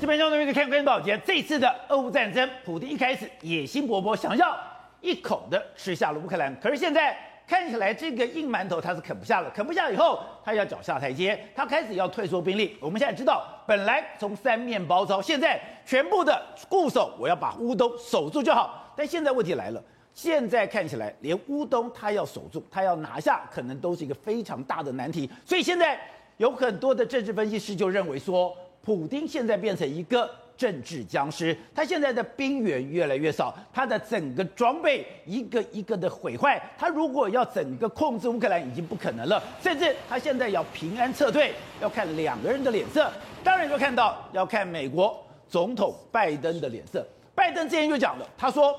这边兄弟们看关键报捷，这次的俄乌战争，普丁一开始野心勃勃，想要一口的吃下了乌克兰。可是现在看起来，这个硬馒头他是啃不下了，啃不下以后，他要脚下台阶，他开始要退缩兵力。我们现在知道，本来从三面包抄，现在全部的固守，我要把乌东守住就好。但现在问题来了，现在看起来连乌东他要守住，他要拿下，可能都是一个非常大的难题。所以现在有很多的政治分析师就认为说。普丁现在变成一个政治僵尸，他现在的兵源越来越少，他的整个装备一个一个的毁坏，他如果要整个控制乌克兰已经不可能了，甚至他现在要平安撤退，要看两个人的脸色，当然就看到要看美国总统拜登的脸色。拜登之前就讲了，他说。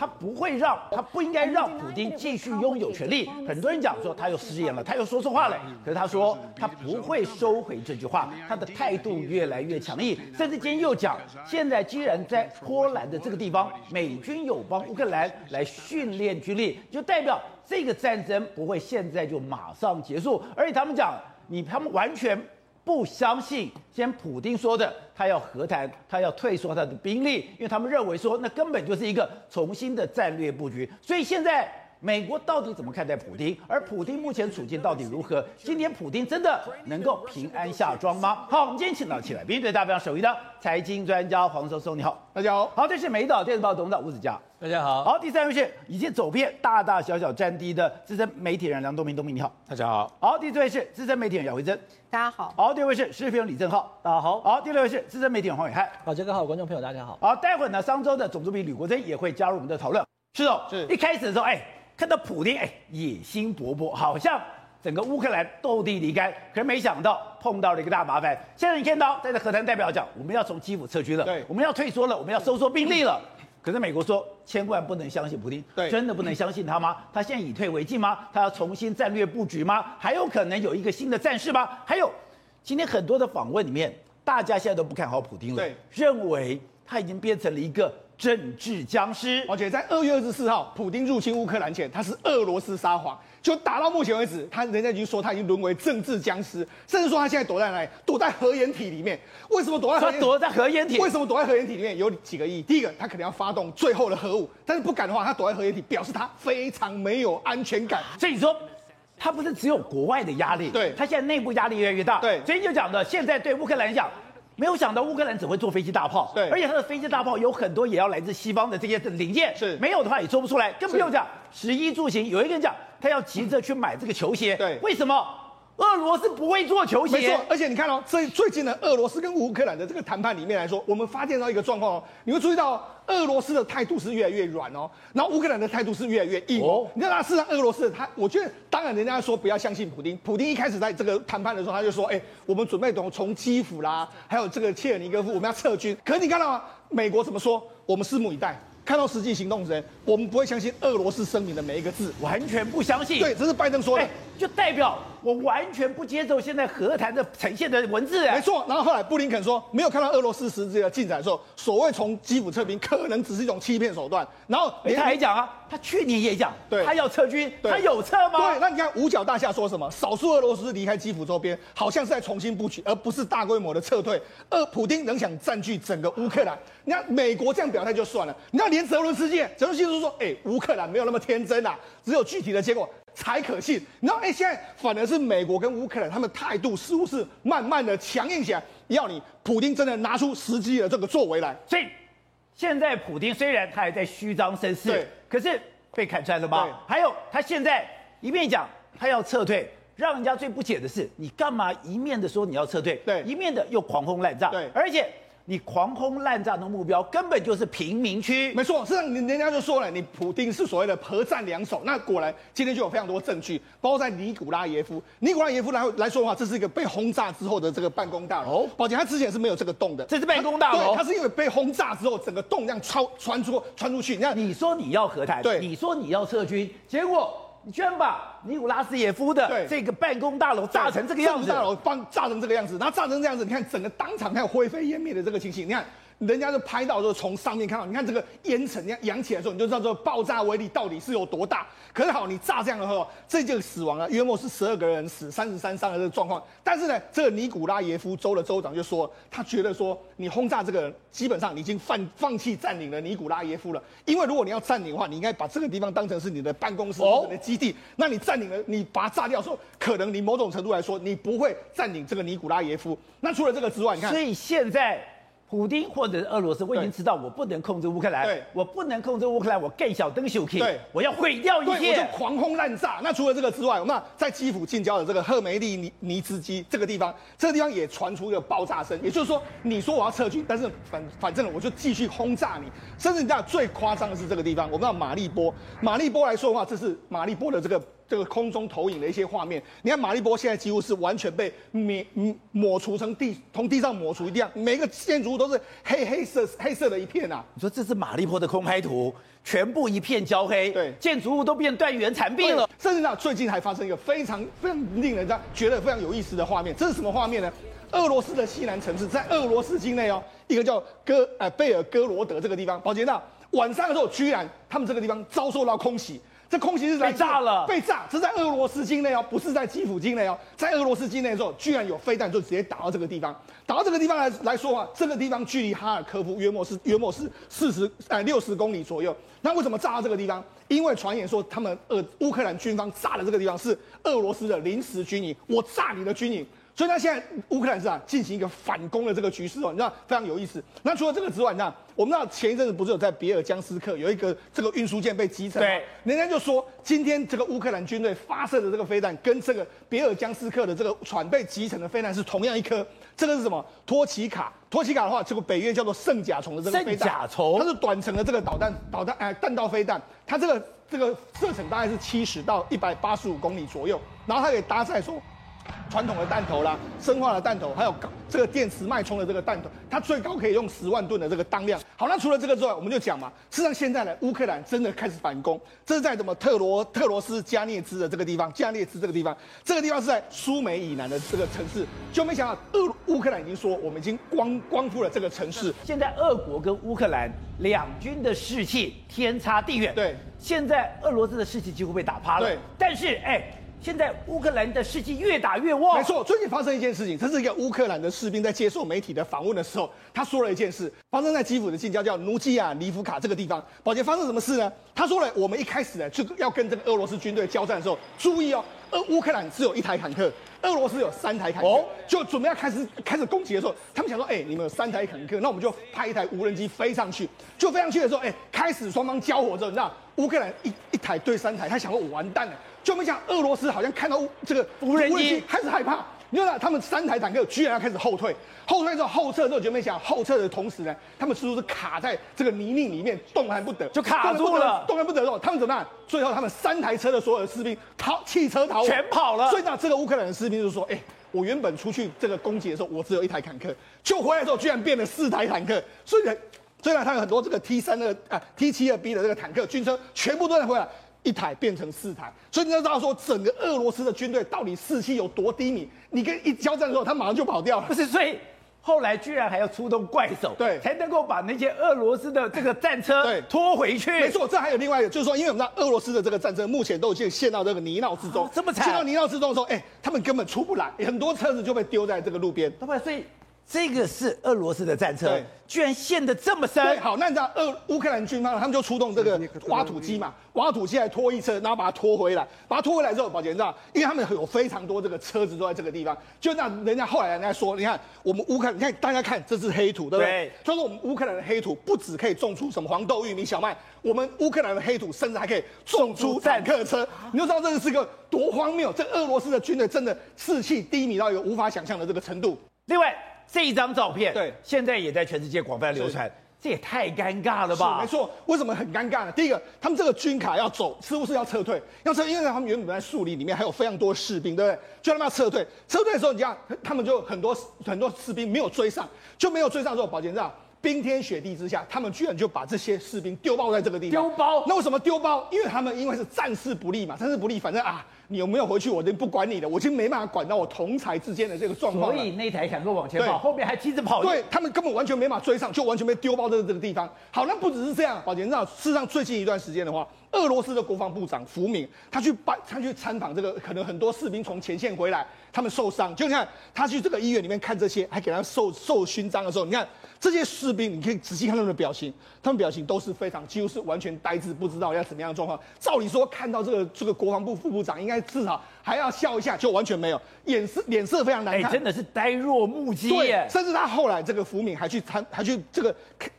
他不会让，他不应该让普京继续拥有权力。很多人讲说他又失言了，他又说错话了。可是他说他不会收回这句话，他的态度越来越强硬。甚至今天又讲，现在既然在波兰的这个地方，美军有帮乌克兰来训练军力，就代表这个战争不会现在就马上结束。而且他们讲，你他们完全。不相信，先普丁说的，他要和谈，他要退缩他的兵力，因为他们认为说，那根本就是一个重新的战略布局。所以现在美国到底怎么看待普京？而普京目前处境到底如何？今天普京真的能够平安下庄吗？好，我们今天请到起来，并对大家非常熟悉的财经专家黄松松，你好，大家好。好，这是美岛电视报董事长吴子嘉。大家好，好，第三位是已经走遍大大小小战地的资深媒体人梁东明，东明你好，大家好，好，第四位是资深媒体人姚慧珍，大家好，好，第五位是时事评论李正浩，大家好，好，第六位是资深媒体人黄伟汉，好，这个好，观众朋友大家好，好，待会呢，商周的总主笔吕国珍也会加入我们的讨论，是哦，是。一开始的时候，哎，看到普丁，哎，野心勃勃，好像整个乌克兰斗地离开，可是没想到碰到了一个大麻烦，现在你看到在这和谈代表讲，我们要从基辅撤军了，对，我们要退缩了，我们要收缩兵力了。可是美国说，千万不能相信普丁，对，真的不能相信他吗？他现在以退为进吗？他要重新战略布局吗？还有可能有一个新的战事吗？还有，今天很多的访问里面，大家现在都不看好普丁了，对，认为他已经变成了一个政治僵尸。而且在二月二十四号，普京入侵乌克兰前，他是俄罗斯撒谎。就打到目前为止，他人家已经说他已经沦为政治僵尸，甚至说他现在躲在哪里？躲在核掩体里面。为什么躲在核？他躲在核掩体？为什么躲在核掩体里面？有几个意义。第一个，他可能要发动最后的核武，但是不敢的话，他躲在核掩体，表示他非常没有安全感。所以说，他不是只有国外的压力，对，他现在内部压力越来越大。对，所以就讲的，现在对乌克兰讲，没有想到乌克兰只会做飞机大炮，对，而且他的飞机大炮有很多也要来自西方的这些零件，是，没有的话也做不出来，更不用讲十一住行。有一个人讲。他要急着去买这个球鞋，对，为什么？俄罗斯不会做球鞋，没错。而且你看哦，最最近的俄罗斯跟乌克兰的这个谈判里面来说，我们发现到一个状况哦，你会注意到俄罗斯的态度是越来越软哦，然后乌克兰的态度是越来越硬哦。你知道，事实上俄罗斯他，我觉得当然人家说不要相信普丁，普丁一开始在这个谈判的时候，他就说，哎，我们准备从从基辅啦，还有这个切尔尼戈夫，我们要撤军。可是你看到吗？美国怎么说？我们拭目以待。看到实际行动时，我们不会相信俄罗斯声明的每一个字，完全不相信。对，这是拜登说的，欸、就代表我完全不接受现在和谈的呈现的文字。没错。然后后来布林肯说，没有看到俄罗斯实质的进展的时候，所谓从基辅撤兵可能只是一种欺骗手段。然后他还讲啊，他去年也讲，对，他要撤军，他有撤吗？对，那你看五角大厦说什么？少数俄罗斯离开基辅周边，好像是在重新布局，而不是大规模的撤退。而普丁仍想占据整个乌克兰。你看美国这样表态就算了，你看连泽伦斯基，泽伦斯基都说，哎、欸，乌克兰没有那么天真啊，只有具体的结果才可信。然后，哎，现在反而是美国跟乌克兰他们态度似乎是慢慢的强硬起来，要你普京真的拿出实际的这个作为来。所以，现在普丁虽然他还在虚张声势，对，可是被看穿了吗？还有，他现在一面讲他要撤退，让人家最不解的是，你干嘛一面的说你要撤退，对，一面的又狂轰滥炸，对，而且。你狂轰滥炸的目标根本就是贫民区，没错。实际上，人人家就说了，你普丁是所谓的核战两手。那果然，今天就有非常多证据，包括在尼古拉耶夫。尼古拉耶夫来来说的话，这是一个被轰炸之后的这个办公大楼。抱歉，他之前是没有这个洞的。这是办公大楼。对，他是因为被轰炸之后，整个洞这样穿穿出穿出去。你看，你说你要和谈，对，你说你要撤军，结果。你居然把尼古拉斯耶夫的这个办公大楼炸成这个样子，大楼放炸成这个样子，然后炸成这样子，你看整个当场还有灰飞烟灭的这个情形。你看人家就拍到，就从上面看到，你看这个烟尘，你看扬起来的时候，你就知道这个爆炸威力到底是有多大。可是好，你炸这样的话，这就死亡了，约莫是十二个人死，三十三伤的这个状况。但是呢，这个尼古拉耶夫州的州长就说，他觉得说，你轰炸这个人，基本上你已经放放弃占领了尼古拉耶夫了。因为如果你要占领的话，你应该把这个地方当成是你的办公室你的基地。那你占领了，你把它炸掉的时候，可能你某种程度来说，你不会占领这个尼古拉耶夫。那除了这个之外，你看，所以现在。普丁或者是俄罗斯，我已经知道我不能控制乌克兰，对，我不能控制乌克兰，我更小登秀 K，对，我要毁掉一切，我就狂轰滥炸。那除了这个之外，那在基辅近郊的这个赫梅利尼尼兹基这个地方，这个地方也传出一个爆炸声，也就是说，你说我要撤军，但是反反正我就继续轰炸你。甚至你知道最夸张的是这个地方，我们知道马利波，马利波来说的话，这是马利波的这个。这个空中投影的一些画面，你看马利波现在几乎是完全被灭抹除成地，从地上抹除一样，每个建筑物都是黑黑色黑色的一片啊！你说这是马利波的空拍图，全部一片焦黑，对，建筑物都变断垣残壁了。甚至呢，最近还发生一个非常非常令人家觉得非常有意思的画面，这是什么画面呢？俄罗斯的西南城市，在俄罗斯境内哦，一个叫哥呃贝尔哥罗德这个地方，宝杰娜晚上的时候，居然他们这个地方遭受到空袭。这空袭是来被炸了，被炸，这在俄罗斯境内哦，不是在基辅境内哦，在俄罗斯境内的时候，居然有飞弹就直接打到这个地方，打到这个地方来来说啊，这个地方距离哈尔科夫约莫是约莫是四十呃六十公里左右。那为什么炸到这个地方？因为传言说他们呃乌克兰军方炸的这个地方是俄罗斯的临时军营，我炸你的军营。所以他现在乌克兰是啊进行一个反攻的这个局势哦，你知道非常有意思。那除了这个之外，你知道我们知道前一阵子不是有在别尔江斯克有一个这个运输舰被击沉吗？对，人家就说今天这个乌克兰军队发射的这个飞弹跟这个别尔江斯克的这个船被击沉的飞弹是同样一颗。这个是什么？托奇卡。托奇卡的话，这个北约叫做圣甲虫的这个飞弹，圣甲虫，它是短程的这个导弹导弹哎弹道飞弹，它这个这个射程大概是七十到一百八十五公里左右，然后它可以搭载说。传统的弹头啦，生化的弹头，还有这个电磁脉冲的这个弹头，它最高可以用十万吨的这个当量。好，那除了这个之外，我们就讲嘛，事实上现在呢，乌克兰真的开始反攻，这是在什么特罗特罗斯加涅兹的这个地方，加涅兹这个地方，这个地方是在苏美以南的这个城市，就没想到俄乌克兰已经说我们已经光光复了这个城市。现在俄国跟乌克兰两军的士气天差地远。对，现在俄罗斯的士气几乎被打趴了。对，但是哎。现在乌克兰的士气越打越旺。没错，最近发生一件事情，这是一个乌克兰的士兵在接受媒体的访问的时候，他说了一件事，发生在基辅的近郊叫努基亚尼夫卡这个地方。宝杰发生什么事呢？他说了，我们一开始呢就要跟这个俄罗斯军队交战的时候，注意哦，俄乌克兰只有一台坦克，俄罗斯有三台坦克，哦、就准备要开始开始攻击的时候，他们想说，哎，你们有三台坦克，那我们就派一台无人机飞上去，就飞上去的时候，哎，开始双方交火之后，你知道乌克兰一一台对三台，他想说我完蛋了。就没想俄罗斯好像看到这个无人机开始害怕，你知道他们三台坦克居然要开始后退，后退之后后撤之后就没想后撤的同时呢，他们似乎是卡在这个泥泞里面动弹不得，就卡住了，动弹不得之后他们怎么办？最后他们三台车的所有的士兵逃，汽车逃全跑了。所以呢，这个乌克兰的士兵就说：“哎、欸，我原本出去这个攻击的时候，我只有一台坦克，就回来之后居然变了四台坦克。所以呢，虽然他有很多这个 T 三的啊 T 七二 B 的这个坦克军车全部都在回来。”一台变成四台，所以你要知道说，整个俄罗斯的军队到底士气有多低迷。你跟一交战的时候，他马上就跑掉了。不是，所以后来居然还要出动怪手，对，才能够把那些俄罗斯的这个战车对拖回去。没错，这还有另外一个，就是说，因为我们知道俄罗斯的这个战车目前都已经陷到这个泥淖之中，这么惨，陷到泥淖之中的时候，哎，他们根本出不来，很多车子就被丢在这个路边。对，所以。这个是俄罗斯的战车，居然陷得这么深。对，好，那你知道俄乌克兰军方他们就出动这个挖土机嘛，挖土机来拖一车，然后把它拖回来，把它拖回来之后，宝杰你知道，因为他们有非常多这个车子都在这个地方，就那人家后来人家说，你看我们乌克兰，你看大家看这是黑土，对不对？所以说我们乌克兰的黑土不止可以种出什么黄豆、玉米、小麦，我们乌克兰的黑土甚至还可以种出坦克车，你就知道这个是个多荒谬。这俄罗斯的军队真的士气低迷到一个无法想象的这个程度。另外。这一张照片，对，现在也在全世界广泛流传，这也太尴尬了吧？没错，为什么很尴尬呢？第一个，他们这个军卡要走，似乎是要撤退，要撤，因为他们原本在树林里面还有非常多士兵，对不对？就他们要撤退，撤退的时候，你看他们就很多很多士兵没有追上，就没有追上之后，宝杰知道冰天雪地之下，他们居然就把这些士兵丢包在这个地方。丢包？那为什么丢包？因为他们因为是战事不利嘛，战事不利，反正啊。你有没有回去？我就不管你的，我已经没办法管到我同台之间的这个状况。所以那台坦克往前跑，后面还急着跑。对，他们根本完全没办法追上，就完全被丢包在这个地方。好，那不只是这样，宝杰，你知道，事实上最近一段时间的话，俄罗斯的国防部长福明，他去办，他去参访这个，可能很多士兵从前线回来，他们受伤，就你看他去这个医院里面看这些，还给他授授勋章的时候，你看。这些士兵，你可以仔细看他们的表情，他们表情都是非常，几乎是完全呆滞，不知道要怎么样的状况。照理说，看到这个这个国防部副部长，应该至少还要笑一下，就完全没有，脸色脸色非常难看，欸，真的是呆若木鸡对。甚至他后来这个福敏还去参，还去这个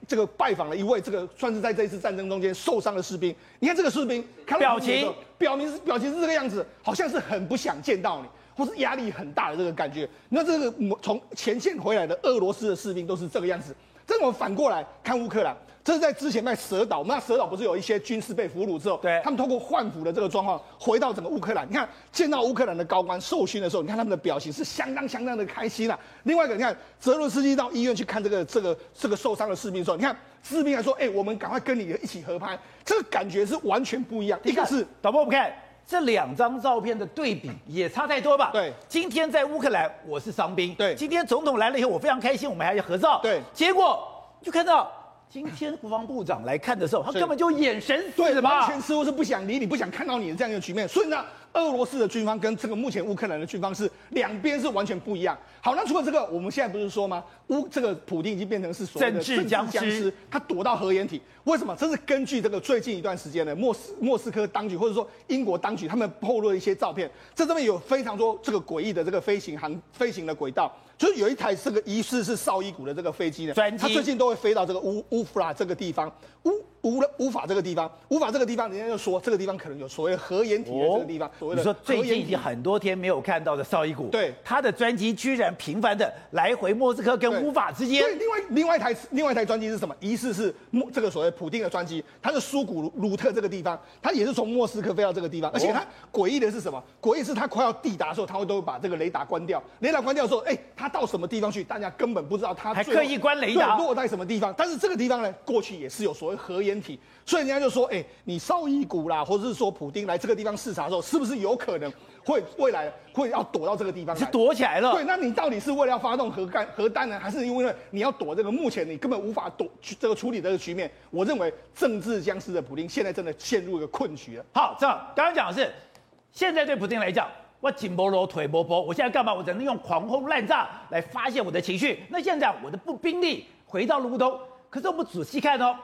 这个拜访了一位这个算是在这一次战争中间受伤的士兵。你看这个士兵，看表情表明是表情是这个样子，好像是很不想见到你。或是压力很大的这个感觉，那这个从前线回来的俄罗斯的士兵都是这个样子。这我们反过来看乌克兰，这是在之前在蛇岛，那蛇岛不是有一些军事被俘虏之后，对，他们通过换俘的这个状况回到整个乌克兰。你看见到乌克兰的高官受勋的时候，你看他们的表情是相当相当的开心啊。另外一个，你看泽伦斯基到医院去看这个这个这个受伤的士兵的时候，你看士兵还说：“哎，我们赶快跟你一起合拍。”这个感觉是完全不一样。一个是导播，我们看。这两张照片的对比也差太多吧？对，今天在乌克兰我是伤兵，对，今天总统来了以后我非常开心，我们还要合照，对，结果就看到今天国防部长来看的时候，他根本就眼神死了，完全似乎是不想理你，不想看到你的这样一个局面，所以呢。俄罗斯的军方跟这个目前乌克兰的军方是两边是完全不一样。好，那除了这个，我们现在不是说吗？乌这个普丁已经变成是所谓的政治僵尸，他躲到核掩体。为什么？这是根据这个最近一段时间的莫斯莫斯科当局或者说英国当局他们透露的一些照片，这上面有非常多这个诡异的这个飞行航飞行的轨道，就是有一台这个疑似是绍伊古的这个飞机呢，它最近都会飞到这个乌乌弗拉这个地方乌。乌了乌法这个地方，无法这个地方，人家就说这个地方可能有所谓核掩体的这个地方。哦、所谓的你说最近已经很多天没有看到的绍伊古，对，他的专机居然频繁的来回莫斯科跟乌法之间。对，另外另外一台另外一台专机是什么？疑似是莫这个所谓普丁的专机，它是苏古鲁特这个地方，它也是从莫斯科飞到这个地方，而且它诡异的是什么？诡异是它快要抵达的时候，它会都会把这个雷达关掉。雷达关掉的时候，哎，它到什么地方去？大家根本不知道它还刻意关雷达落在什么地方。但是这个地方呢，过去也是有所谓核掩体。所以人家就说，哎、欸，你绍伊古啦，或者是说普丁来这个地方视察的时候，是不是有可能会未来会要躲到这个地方？是躲起来了。对，那你到底是为了要发动核干核弹呢，还是因为你要躲这个目前你根本无法躲这个处理这个局面？我认为政治僵尸的普丁现在真的陷入一个困局了。好，这样刚刚讲的是，现在对普丁来讲，我紧波罗腿波波，我现在干嘛？我只能用狂轰滥炸来发泄我的情绪。那现在我的步兵力回到了乌东，可是我们仔细看哦。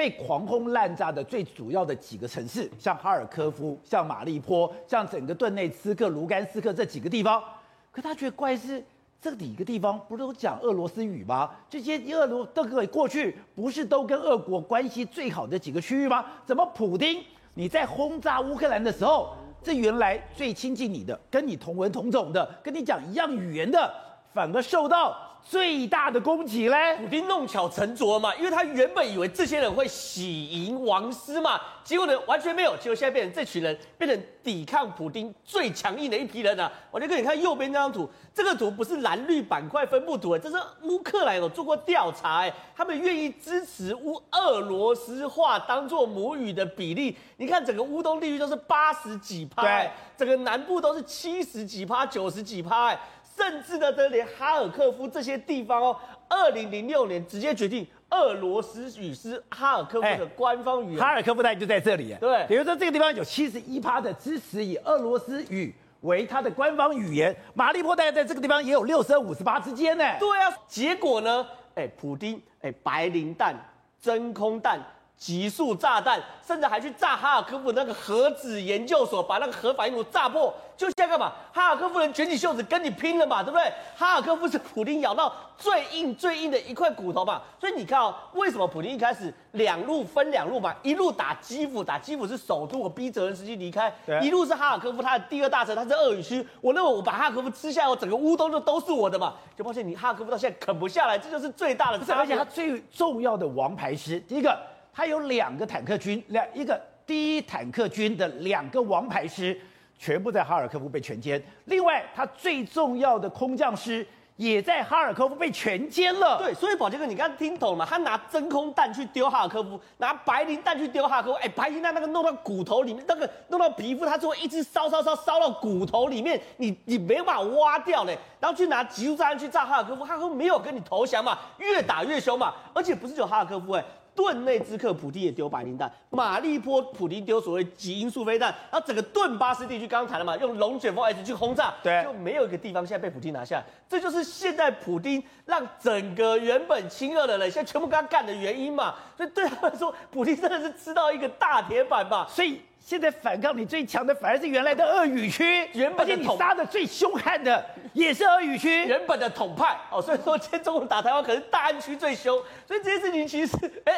被狂轰滥炸的最主要的几个城市，像哈尔科夫、像马利坡、像整个顿内茨克、卢甘斯克这几个地方，可他觉得怪是这几个地方不是都讲俄罗斯语吗？这些俄罗这个过去不是都跟俄国关系最好的几个区域吗？怎么普丁你在轰炸乌克兰的时候，这原来最亲近你的、跟你同文同种的、跟你讲一样语言的，反而受到？最大的攻击嘞，普丁弄巧成拙嘛，因为他原本以为这些人会喜迎王师嘛，结果呢完全没有，结果现在变成这群人变成抵抗普丁最强硬的一批人啊！我就跟你看右边这张图，这个图不是蓝绿板块分布图，这是乌克兰有做过调查，哎，他们愿意支持乌俄罗斯话当做母语的比例，你看整个乌东地区都是八十几趴，对，整个南部都是七十几趴、九十几趴，哎。甚至呢，都连哈尔科夫这些地方哦，二零零六年直接决定俄罗斯语是哈尔科夫的官方语言。哈尔科夫大概就在这里。对，比如说这个地方有七十一趴的支持以俄罗斯语为它的官方语言。马利波大概在这个地方也有六十二、五十八之间呢。对啊，结果呢，哎，普丁哎，白磷弹、真空弹。极速炸弹，甚至还去炸哈尔科夫那个核子研究所，把那个核反应炉炸破。就现在干嘛？哈尔科夫人卷起袖子跟你拼了嘛，对不对？哈尔科夫是普丁咬到最硬、最硬的一块骨头嘛。所以你看哦，为什么普丁一开始两路分两路嘛？一路打基辅，打基辅是首都，我逼泽连斯基离开；对一路是哈尔科夫，他的第二大城，他是俄语区。我认为我把哈尔科夫吃下来，我整个乌东就都是我的嘛。就发现你哈尔科夫到现在啃不下来，这就是最大的。而且他最重要的王牌师，第一个。他有两个坦克军，两一个第一坦克军的两个王牌师，全部在哈尔科夫被全歼。另外，他最重要的空降师也在哈尔科夫被全歼了。对，所以宝杰哥，你刚刚听懂了吗？他拿真空弹去丢哈尔科夫，拿白磷弹去丢哈尔科夫。哎，白磷弹那个弄到骨头里面，那个弄到皮肤，它就会一直烧烧烧烧到骨头里面，你你没办法挖掉嘞。然后去拿集束炸弹去炸哈尔科夫，哈尔科夫没有跟你投降嘛，越打越凶嘛。而且不是只有哈尔科夫哎。顿内之克，普丁也丢白磷弹；马利波，普丁丢所谓极音速飞弹。然后整个顿巴斯地区，刚刚谈了嘛，用龙卷风 S 去轰炸，对，就没有一个地方现在被普丁拿下来。这就是现在普丁让整个原本亲俄的人，现在全部跟他干的原因嘛。所以对他们说，普丁真的是吃到一个大铁板吧。所以现在反抗你最强的，反而是原来的鄂语区，原本你杀的最凶悍的也是鄂语区，原本的统派哦。所以说，今天中国打台湾，可是大安区最凶。所以这件事情其实，哎。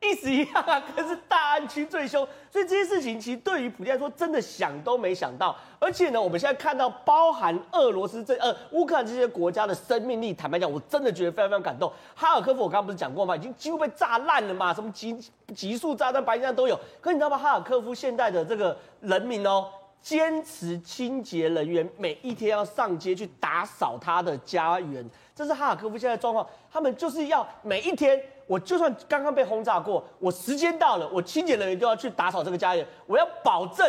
意思一样啊，可是大安区最凶，所以这些事情其实对于普丁来说，真的想都没想到。而且呢，我们现在看到包含俄罗斯这呃乌克兰这些国家的生命力，坦白讲，我真的觉得非常非常感动。哈尔科夫我刚刚不是讲过吗？已经几乎被炸烂了嘛，什么极极速炸弹、白磷弹都有。可你知道吗？哈尔科夫现在的这个人民哦，坚持清洁人员每一天要上街去打扫他的家园，这是哈尔科夫现在状况。他们就是要每一天。我就算刚刚被轰炸过，我时间到了，我清洁人员都要去打扫这个家园。我要保证，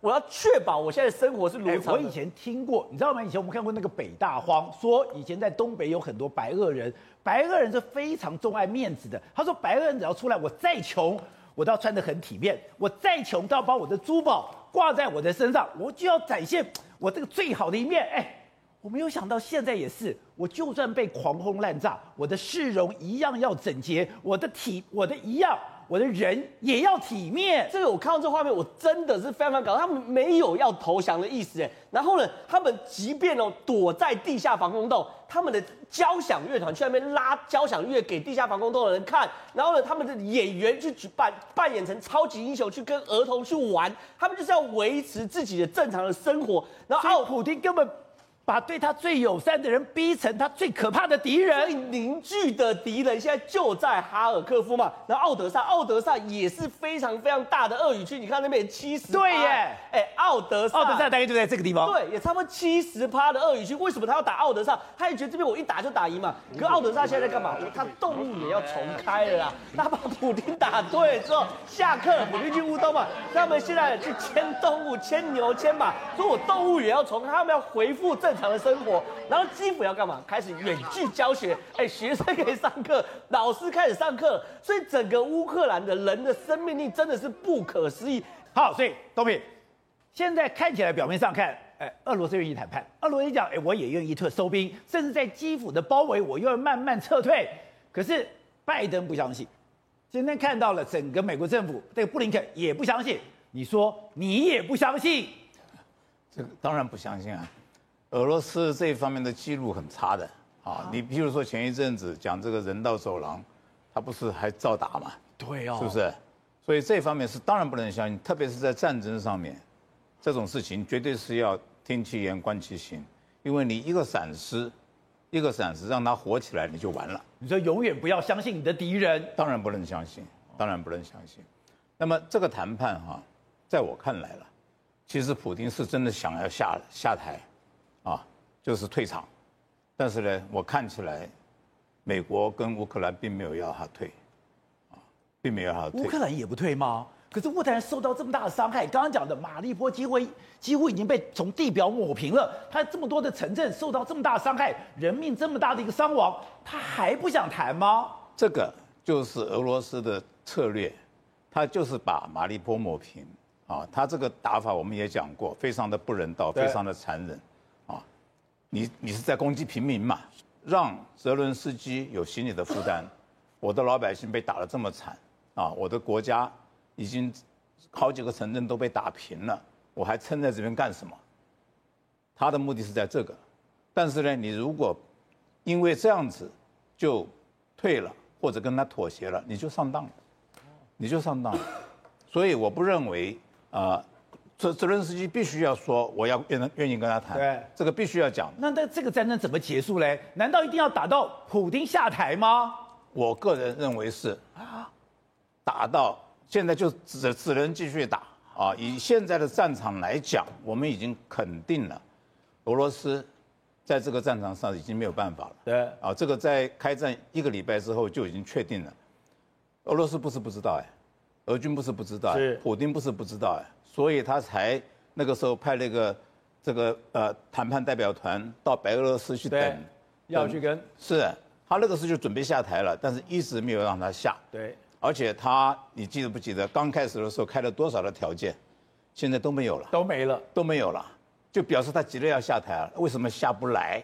我要确保我现在生活是如常。我以前听过，你知道吗？以前我们看过那个北大荒，说以前在东北有很多白俄人，白俄人是非常重爱面子的。他说，白俄人只要出来，我再穷，我都要穿得很体面，我再穷都要把我的珠宝挂在我的身上，我就要展现我这个最好的一面。哎。我没有想到现在也是，我就算被狂轰滥炸，我的市容一样要整洁，我的体，我的一样，我的人也要体面。这个我看到这画面，我真的是非常感动。他们没有要投降的意思，哎。然后呢，他们即便哦躲在地下防空洞，他们的交响乐团去那边拉交响乐给地下防空洞的人看。然后呢，他们的演员去举扮扮演成超级英雄去跟儿童去玩，他们就是要维持自己的正常的生活。然后奥普丁根本。把对他最友善的人逼成他最可怕的敌人，最凝聚的敌人现在就在哈尔科夫嘛。然后奥德萨，奥德萨也是非常非常大的鳄鱼区，你看那边七十。对耶，哎，奥德萨，奥德萨大概就在这个地方。对，也差不多七十趴的鳄鱼区。为什么他要打奥德萨？他也觉得这边我一打就打赢嘛。可奥德萨现在在干嘛？他动物也要重开了啦。他把普丁打对之后，下课，普丁去乌东嘛。他们现在去牵动物，牵牛，牵马，说我动物也要重开，他们要恢复正。正常的生活，然后基辅要干嘛？开始远距教学，哎，学生可以上课，老师开始上课，所以整个乌克兰的人的生命力真的是不可思议。好，所以东平现在看起来表面上看，哎，俄罗斯愿意谈判，俄罗斯讲，哎，我也愿意退收兵，甚至在基辅的包围，我又要慢慢撤退。可是拜登不相信，今天看到了整个美国政府，这个布林肯也不相信。你说你也不相信？这个当然不相信啊。俄罗斯这一方面的记录很差的啊，你比如说前一阵子讲这个人道走廊，他不是还照打吗？对哦，是不是？所以这方面是当然不能相信，特别是在战争上面，这种事情绝对是要听其言观其行，因为你一个闪失，一个闪失让他火起来你就完了。你说永远不要相信你的敌人，当然不能相信，当然不能相信。那么这个谈判哈，在我看来了，其实普京是真的想要下下台。啊，就是退场，但是呢，我看起来，美国跟乌克兰并没有要他退，啊，并没有要他退。乌克兰也不退吗？可是乌克兰受到这么大的伤害，刚刚讲的马利波几乎几乎已经被从地表抹平了，他这么多的城镇受到这么大的伤害，人命这么大的一个伤亡，他还不想谈吗？这个就是俄罗斯的策略，他就是把马利波抹平，啊，他这个打法我们也讲过，非常的不人道，非常的残忍。你你是在攻击平民嘛？让泽伦斯基有心理的负担。我的老百姓被打得这么惨啊！我的国家已经好几个城镇都被打平了，我还撑在这边干什么？他的目的是在这个。但是呢，你如果因为这样子就退了，或者跟他妥协了，你就上当了，你就上当了。所以我不认为啊。泽泽伦斯基必须要说，我要愿愿意跟他谈，对，这个必须要讲。那那这个战争怎么结束嘞？难道一定要打到普丁下台吗？我个人认为是啊，打到现在就只只能继续打啊。以现在的战场来讲，我们已经肯定了，俄罗斯在这个战场上已经没有办法了。对，啊，这个在开战一个礼拜之后就已经确定了。俄罗斯不是不知道哎，俄军不是不知道，是普丁不是不知道哎，所以他才那个时候派那个这个呃谈判代表团到白俄罗斯去等，要去跟是他那个时候就准备下台了，但是一直没有让他下。对，而且他你记得不记得刚开始的时候开了多少的条件，现在都没有了，都没了，都没有了，就表示他急着要下台了。为什么下不来？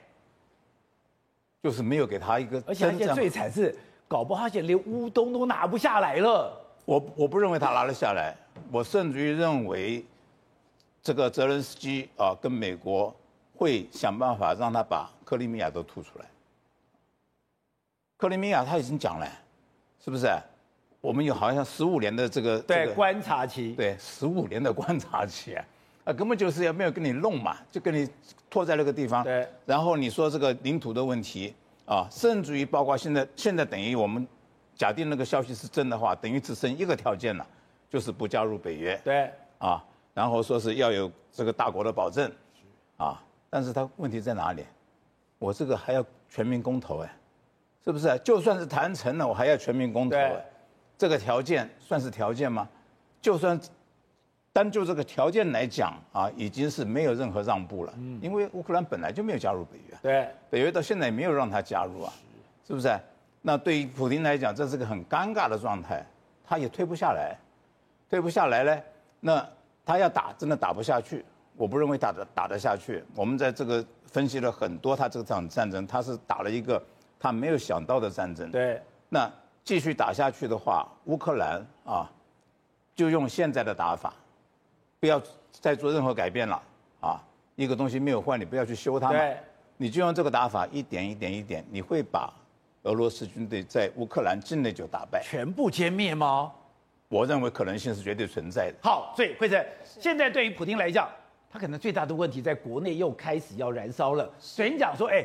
就是没有给他一个，而且而且最惨是。搞不好他现在连乌东都拿不下来了。我我不认为他拿了下来，我甚至于认为，这个泽连斯基啊跟美国会想办法让他把克里米亚都吐出来。克里米亚他已经讲了，是不是？我们有好像十五年的这个对、这个、观察期，对十五年的观察期啊，啊根本就是要没有跟你弄嘛，就跟你拖在那个地方。对，然后你说这个领土的问题。啊，甚至于包括现在，现在等于我们假定那个消息是真的话，等于只剩一个条件了，就是不加入北约。对，啊，然后说是要有这个大国的保证，啊，但是他问题在哪里？我这个还要全民公投哎，是不是？就算是谈成了，我还要全民公投哎，这个条件算是条件吗？就算。单就这个条件来讲啊，已经是没有任何让步了。嗯，因为乌克兰本来就没有加入北约。对，北约到现在也没有让他加入啊，是不是？那对于普京来讲，这是个很尴尬的状态，他也退不下来，退不下来呢，那他要打，真的打不下去。我不认为打得打得下去。我们在这个分析了很多，他这场战争，他是打了一个他没有想到的战争。对，那继续打下去的话，乌克兰啊，就用现在的打法。不要再做任何改变了啊！一个东西没有坏，你不要去修它嘛。对，你就用这个打法，一点一点一点，你会把俄罗斯军队在乌克兰境内就打败，全部歼灭吗？我认为可能性是绝对存在的。好，所以惠珍，现在对于普京来讲，他可能最大的问题在国内又开始要燃烧了。所以你讲说，哎，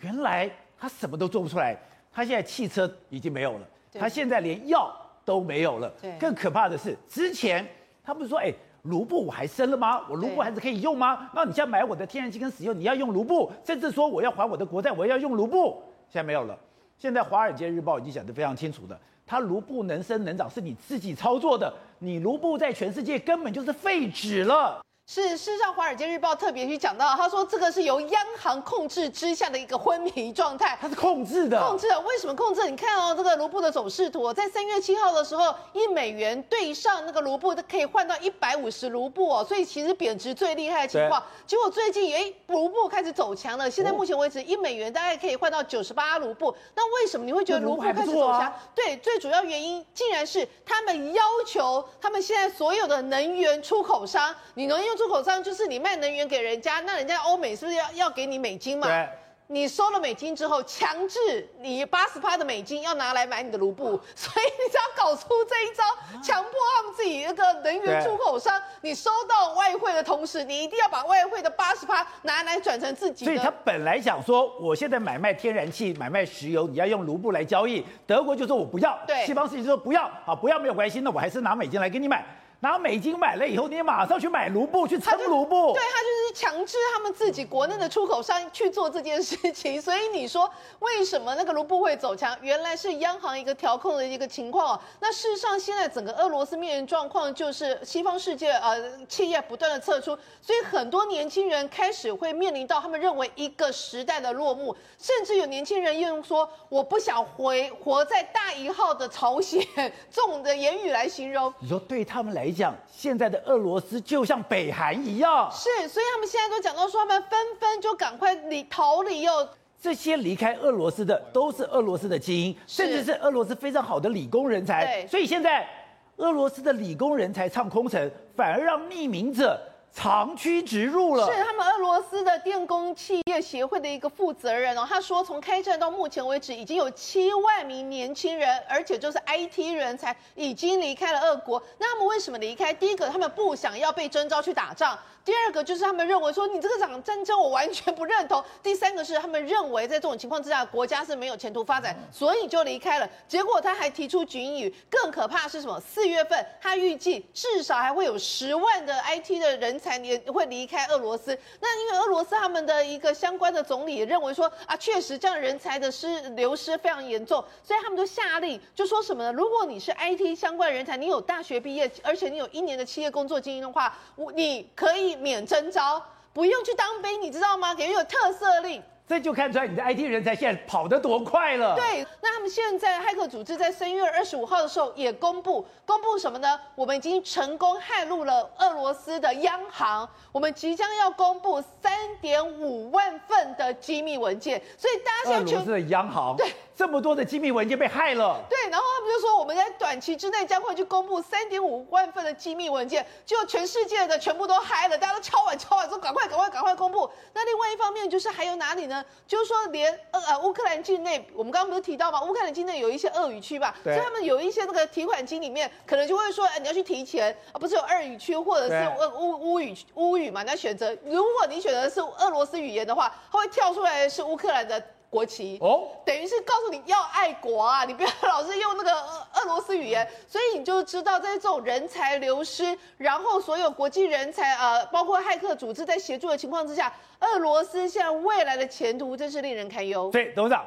原来他什么都做不出来，他现在汽车已经没有了，他现在连药都没有了。对，更可怕的是，之前他不是说，哎。卢布我还升了吗？我卢布还是可以用吗？那你现在买我的天然气跟石油，你要用卢布，甚至说我要还我的国债，我要用卢布。现在没有了。现在《华尔街日报》已经讲得非常清楚的，它卢布能升能涨是你自己操作的，你卢布在全世界根本就是废纸了。是，事实上，《华尔街日报》特别去讲到，他说这个是由央行控制之下的一个昏迷状态。它是控制的，控制的。为什么控制？你看哦，这个卢布的走势图，在三月七号的时候，一美元对上那个卢布，都可以换到一百五十卢布哦。所以其实贬值最厉害的情况。结果最近，哎，卢布开始走强了。现在目前为止，一美元大概可以换到九十八卢布。那为什么你会觉得卢布开始走强？对，最主要原因竟然是他们要求他们现在所有的能源出口商，你能用。出口商就是你卖能源给人家，那人家欧美是不是要要给你美金嘛？对。你收了美金之后，强制你八十趴的美金要拿来买你的卢布，所以你只要搞出这一招，强迫他们自己那个能源出口商，你收到外汇的同时，你一定要把外汇的八十趴拿来转成自己的。所以他本来想说，我现在买卖天然气、买卖石油，你要用卢布来交易。德国就说我不要，对，西方世界就说不要，啊，不要没有关系，那我还是拿美金来给你买。拿美金买了以后，你马上去买卢布，去撑卢布。对，他就是强制他们自己国内的出口商去做这件事情。所以你说为什么那个卢布会走强？原来是央行一个调控的一个情况。那事实上，现在整个俄罗斯面临状况就是西方世界呃企业不断的撤出，所以很多年轻人开始会面临到他们认为一个时代的落幕，甚至有年轻人用说我不想回活在大一号的朝鲜 这种的言语来形容。你说对他们来。来讲，现在的俄罗斯就像北韩一样，是，所以他们现在都讲到说，他们纷纷就赶快离逃离哟。这些离开俄罗斯的都是俄罗斯的精英，甚至是俄罗斯非常好的理工人才。对，所以现在俄罗斯的理工人才唱空城，反而让匿名者。长驱直入了，是他们俄罗斯的电工企业协会的一个负责人哦，他说从开战到目前为止，已经有七万名年轻人，而且就是 IT 人才已经离开了俄国。那他们为什么离开？第一个，他们不想要被征召去打仗；第二个，就是他们认为说你这个场战争我完全不认同；第三个是他们认为在这种情况之下，国家是没有前途发展，所以就离开了。结果他还提出警语，更可怕是什么？四月份他预计至少还会有十万的 IT 的人。人才也会离开俄罗斯。那因为俄罗斯他们的一个相关的总理也认为说啊，确实这样人才的失流失非常严重，所以他们就下令就说什么呢？如果你是 IT 相关人才，你有大学毕业，而且你有一年的企业工作经验的话，我你可以免征招，不用去当兵，你知道吗？给人有特色令。这就看出来你的 IT 人才现在跑得多快了。对，那他们现在骇客组织在三月二十五号的时候也公布，公布什么呢？我们已经成功骇入了俄罗斯的央行，我们即将要公布三点五万份的机密文件，所以大家现在俄罗斯的央行对。这么多的机密文件被害了，对，然后他们就说我们在短期之内将会去公布三点五万份的机密文件，就全世界的全部都嗨了，大家都敲碗敲碗说赶快赶快赶快公布。那另外一方面就是还有哪里呢？就是说连呃呃乌克兰境内，我们刚刚不是提到吗？乌克兰境内有一些俄语区吧，所以他们有一些那个提款机里面可能就会说，哎，你要去提钱啊，不是有俄语区或者是乌乌乌语乌语嘛？你要选择，如果你选择是俄罗斯语言的话，它会跳出来的是乌克兰的。国旗哦，等于是告诉你要爱国啊，你不要老是用那个俄俄罗斯语言，所以你就知道在这种人才流失，然后所有国际人才呃，包括骇客组织在协助的情况之下，俄罗斯现在未来的前途真是令人堪忧。对，董事长，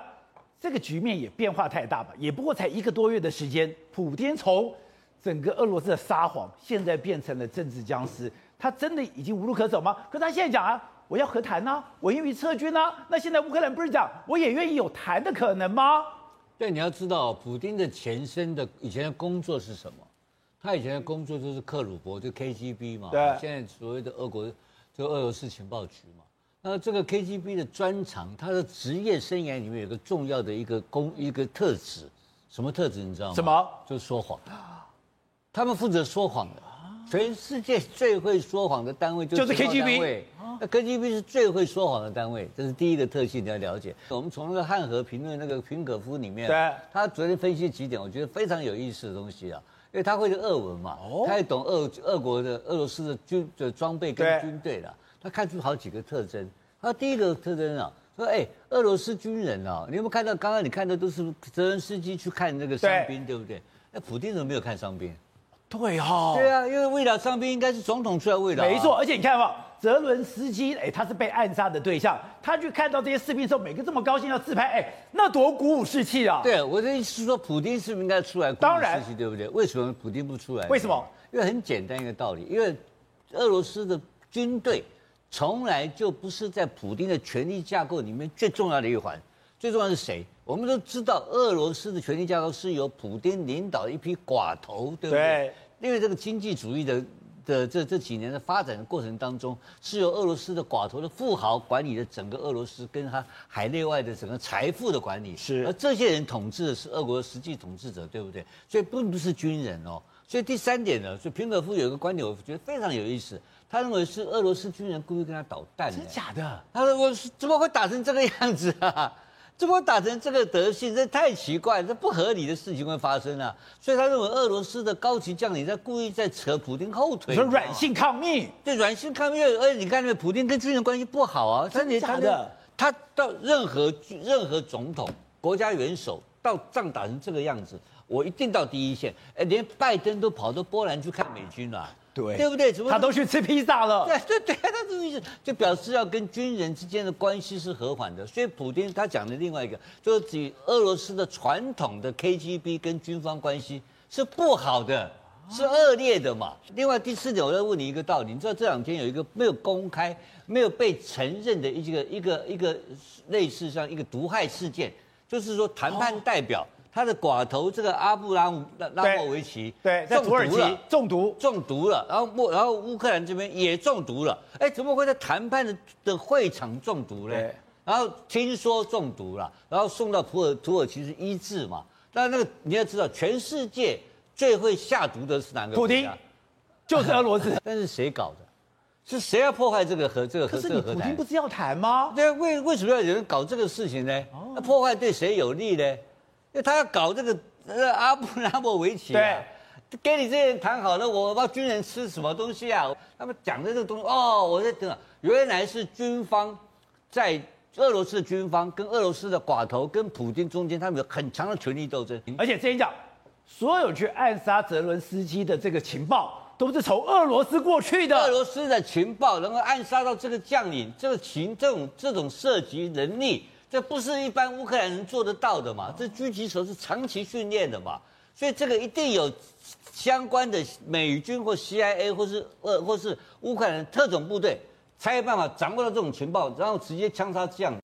这个局面也变化太大吧？也不过才一个多月的时间，普天从整个俄罗斯的撒谎，现在变成了政治僵尸，他真的已经无路可走吗？可是他现在讲啊。我要和谈呢、啊，我愿意撤军呢、啊。那现在乌克兰不是讲我也愿意有谈的可能吗？对，你要知道，普丁的前身的以前的工作是什么？他以前的工作就是克鲁伯，就 KGB 嘛。对。现在所谓的俄国，就俄罗斯情报局嘛。那这个 KGB 的专长，他的职业生涯里面有个重要的一个工一个特质，什么特质你知道吗？什么？就是说谎。他们负责说谎的。全世界最会说谎的单位就是 KGB。那 KGB 是最会说谎的单位，这是第一个特性，你要了解。我们从那个汉和评论那个平可夫里面，对，他昨天分析几点，我觉得非常有意思的东西啊，因为他会俄文嘛，他也懂俄俄国的俄罗斯的军的装备跟军队的，他看出好几个特征。他第一个特征啊，说哎，俄罗斯军人啊，你有没有看到刚刚你看的都是泽连斯基去看那个伤兵，对不对？那普京怎么没有看伤兵？对哈，对啊，因为慰劳伤兵应该是总统出来慰劳。没错，而且你看嘛，泽伦斯基，哎，他是被暗杀的对象，他去看到这些士兵的时候，每个这么高兴要自拍，哎，那多鼓舞士气啊！对，我的意思是说，普京是不是应该出来鼓舞士气，对不对？为什么普京不出来？为什么？因为很简单一个道理，因为俄罗斯的军队从来就不是在普京的权力架构里面最重要的一环，最重要的是谁？我们都知道，俄罗斯的权力架构是由普京领导一批寡头，对不对？对。因为这个经济主义的的这这几年的发展的过程当中，是由俄罗斯的寡头的富豪管理的整个俄罗斯跟他海内外的整个财富的管理。是。而这些人统治的是俄国的实际统治者，对不对？所以并不是军人哦。所以第三点呢，所以平可夫有一个观点，我觉得非常有意思。他认为是俄罗斯军人故意跟他捣蛋。真的假的？他说我怎么会打成这个样子啊？怎么打成这个德性？这太奇怪，这不合理的事情会发生啊！所以他认为俄罗斯的高级将领在故意在扯普京后腿，说软性抗命，对软性抗命。而且你看，那个普京跟军人关系不好啊，真的假的？他到任何任何总统、国家元首到仗打成这个样子，我一定到第一线。哎，连拜登都跑到波兰去看美军了。对，对不对？怎么他都去吃披萨了？对对对，他这个意思就表示要跟军人之间的关系是和缓的。所以普京他讲的另外一个，就是指俄罗斯的传统的 KGB 跟军方关系是不好的，是恶劣的嘛。另外第四点，我要问你一个道理，你知道这两天有一个没有公开、没有被承认的一个一个一个类似像一个毒害事件，就是说谈判代表。他的寡头这个阿布拉姆拉拉莫维奇对，在土耳其中毒中毒了，然后莫然后乌克兰这边也中毒了，哎，怎么会在谈判的的会场中毒呢？然后听说中毒了，然后送到土耳土耳其是医治嘛？但那个你要知道，全世界最会下毒的是哪个？普京，就是俄罗斯。但是谁搞的？是谁要破坏这个和这个和这个和谈？普京不是要谈吗？对啊，为为什么要有人搞这个事情呢？那破坏对谁有利呢？因为他要搞这个呃阿布 拉莫维奇，对，给你这些人谈好了，我帮军人吃什么东西啊？他们讲的这个东西哦，我在等，原来是军方在俄罗斯的军方跟俄罗斯的寡头跟普京中间，他们有很强的权力斗争。而且这一讲，所有去暗杀泽伦斯基的这个情报，都是从俄罗斯过去的。俄罗斯的情报能够暗杀到这个将领，这个情这种这种射击能力，这不是一般乌克兰人做得到的嘛？这狙击手是长期训练的嘛？所以这个一定有相关的美军或 CIA 或是呃或是乌克兰特种部队才有办法掌握到这种情报，然后直接枪杀将领。